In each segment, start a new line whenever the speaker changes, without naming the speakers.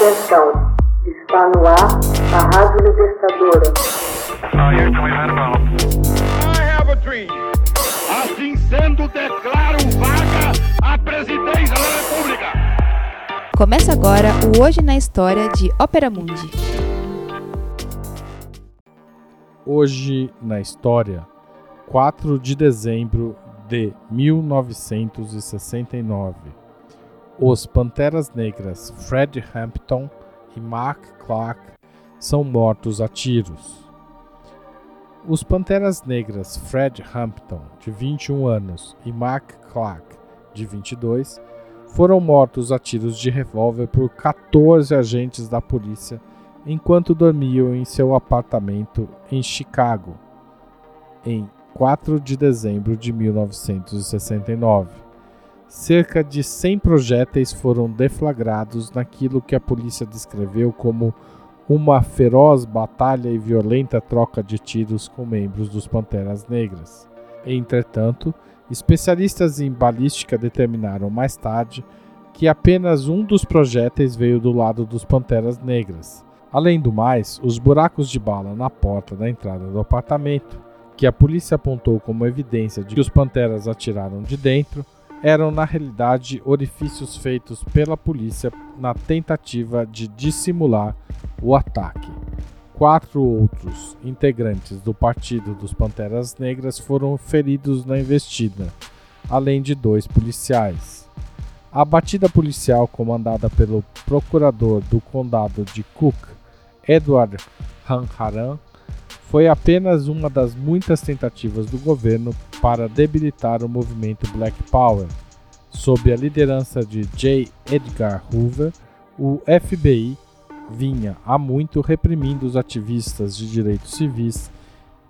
Atenção, está no ar a Rádio Libertadora.
Assim sendo, declaro vaga a presidência da República.
Começa agora o Hoje na História de Ópera Mundi.
Hoje na História, 4 de dezembro de 1969. Os Panteras Negras Fred Hampton e Mark Clark são mortos a tiros. Os Panteras Negras Fred Hampton, de 21 anos, e Mark Clark, de 22, foram mortos a tiros de revólver por 14 agentes da polícia enquanto dormiam em seu apartamento em Chicago, em 4 de dezembro de 1969. Cerca de 100 projéteis foram deflagrados naquilo que a polícia descreveu como uma feroz batalha e violenta troca de tiros com membros dos Panteras Negras. Entretanto, especialistas em balística determinaram mais tarde que apenas um dos projéteis veio do lado dos Panteras Negras. Além do mais, os buracos de bala na porta da entrada do apartamento que a polícia apontou como evidência de que os panteras atiraram de dentro eram na realidade orifícios feitos pela polícia na tentativa de dissimular o ataque. Quatro outros integrantes do Partido dos Panteras Negras foram feridos na investida, além de dois policiais. A batida policial comandada pelo procurador do condado de Cook, Edward Hanharan, foi apenas uma das muitas tentativas do governo para debilitar o movimento Black Power. Sob a liderança de J. Edgar Hoover, o FBI vinha há muito reprimindo os ativistas de direitos civis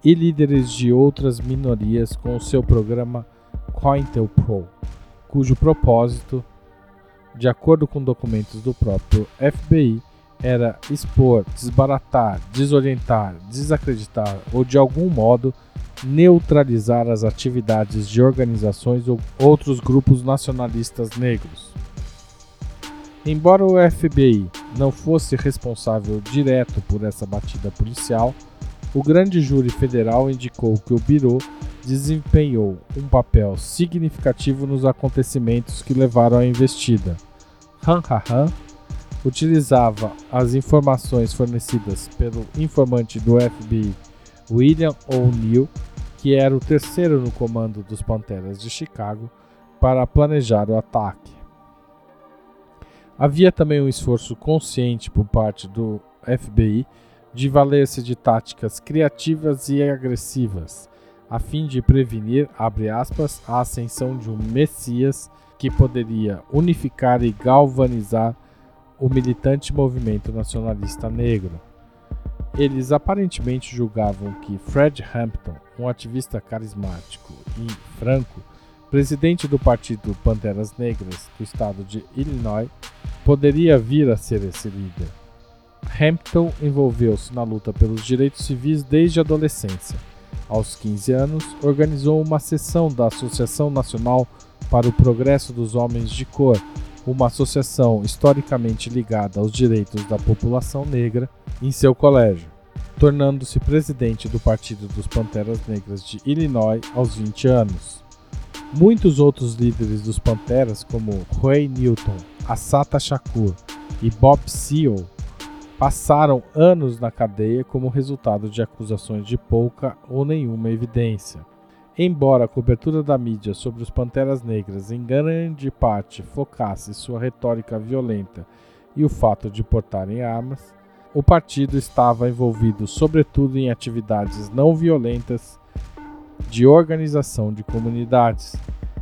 e líderes de outras minorias com o seu programa COINTELPRO, cujo propósito, de acordo com documentos do próprio FBI, era expor, desbaratar, desorientar, desacreditar ou de algum modo neutralizar as atividades de organizações ou outros grupos nacionalistas negros. Embora o FBI não fosse responsável direto por essa batida policial, o grande júri federal indicou que o Biro desempenhou um papel significativo nos acontecimentos que levaram à investida. Han Han Han utilizava as informações fornecidas pelo informante do FBI William O'Neill, que era o terceiro no comando dos Panteras de Chicago, para planejar o ataque. Havia também um esforço consciente por parte do FBI de valer-se de táticas criativas e agressivas, a fim de prevenir, aspas, a ascensão de um Messias que poderia unificar e galvanizar o militante movimento nacionalista negro. Eles aparentemente julgavam que Fred Hampton, um ativista carismático e franco, presidente do partido Panteras Negras do estado de Illinois, poderia vir a ser esse líder. Hampton envolveu-se na luta pelos direitos civis desde a adolescência. Aos 15 anos, organizou uma sessão da Associação Nacional para o Progresso dos Homens de Cor, uma associação historicamente ligada aos direitos da população negra, em seu colégio, tornando-se presidente do Partido dos Panteras Negras de Illinois aos 20 anos. Muitos outros líderes dos Panteras, como Ray Newton, Assata Shakur e Bob Seale, passaram anos na cadeia como resultado de acusações de pouca ou nenhuma evidência. Embora a cobertura da mídia sobre os Panteras Negras em grande parte focasse sua retórica violenta e o fato de portarem armas, o partido estava envolvido sobretudo em atividades não violentas de organização de comunidades.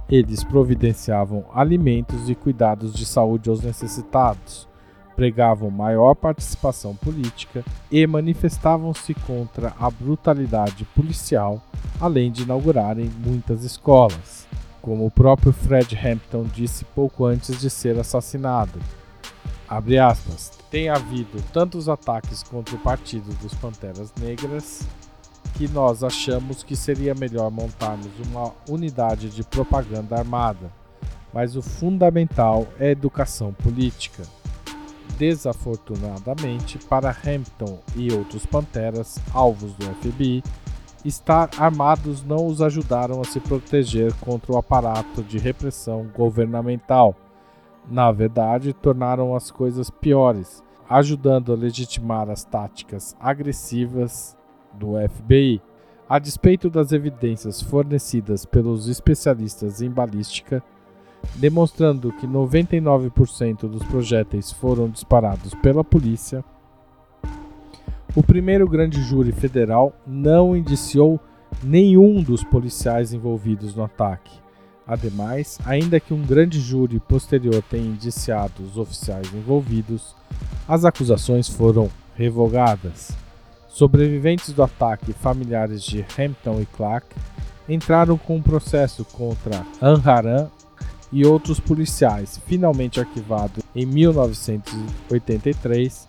Eles providenciavam alimentos e cuidados de saúde aos necessitados, pregavam maior participação política e manifestavam-se contra a brutalidade policial, além de inaugurarem muitas escolas, como o próprio Fred Hampton disse pouco antes de ser assassinado. Aspas, tem havido tantos ataques contra o Partido dos Panteras Negras que nós achamos que seria melhor montarmos uma unidade de propaganda armada, mas o fundamental é a educação política. Desafortunadamente para Hampton e outros panteras, alvos do FBI, estar armados não os ajudaram a se proteger contra o aparato de repressão governamental. Na verdade, tornaram as coisas piores, ajudando a legitimar as táticas agressivas do FBI. A despeito das evidências fornecidas pelos especialistas em balística, demonstrando que 99% dos projéteis foram disparados pela polícia, o primeiro grande júri federal não indiciou nenhum dos policiais envolvidos no ataque. Ademais, ainda que um grande júri posterior tenha indiciado os oficiais envolvidos, as acusações foram revogadas. Sobreviventes do ataque, familiares de Hampton e Clark, entraram com um processo contra Anharan e outros policiais, finalmente arquivado em 1983,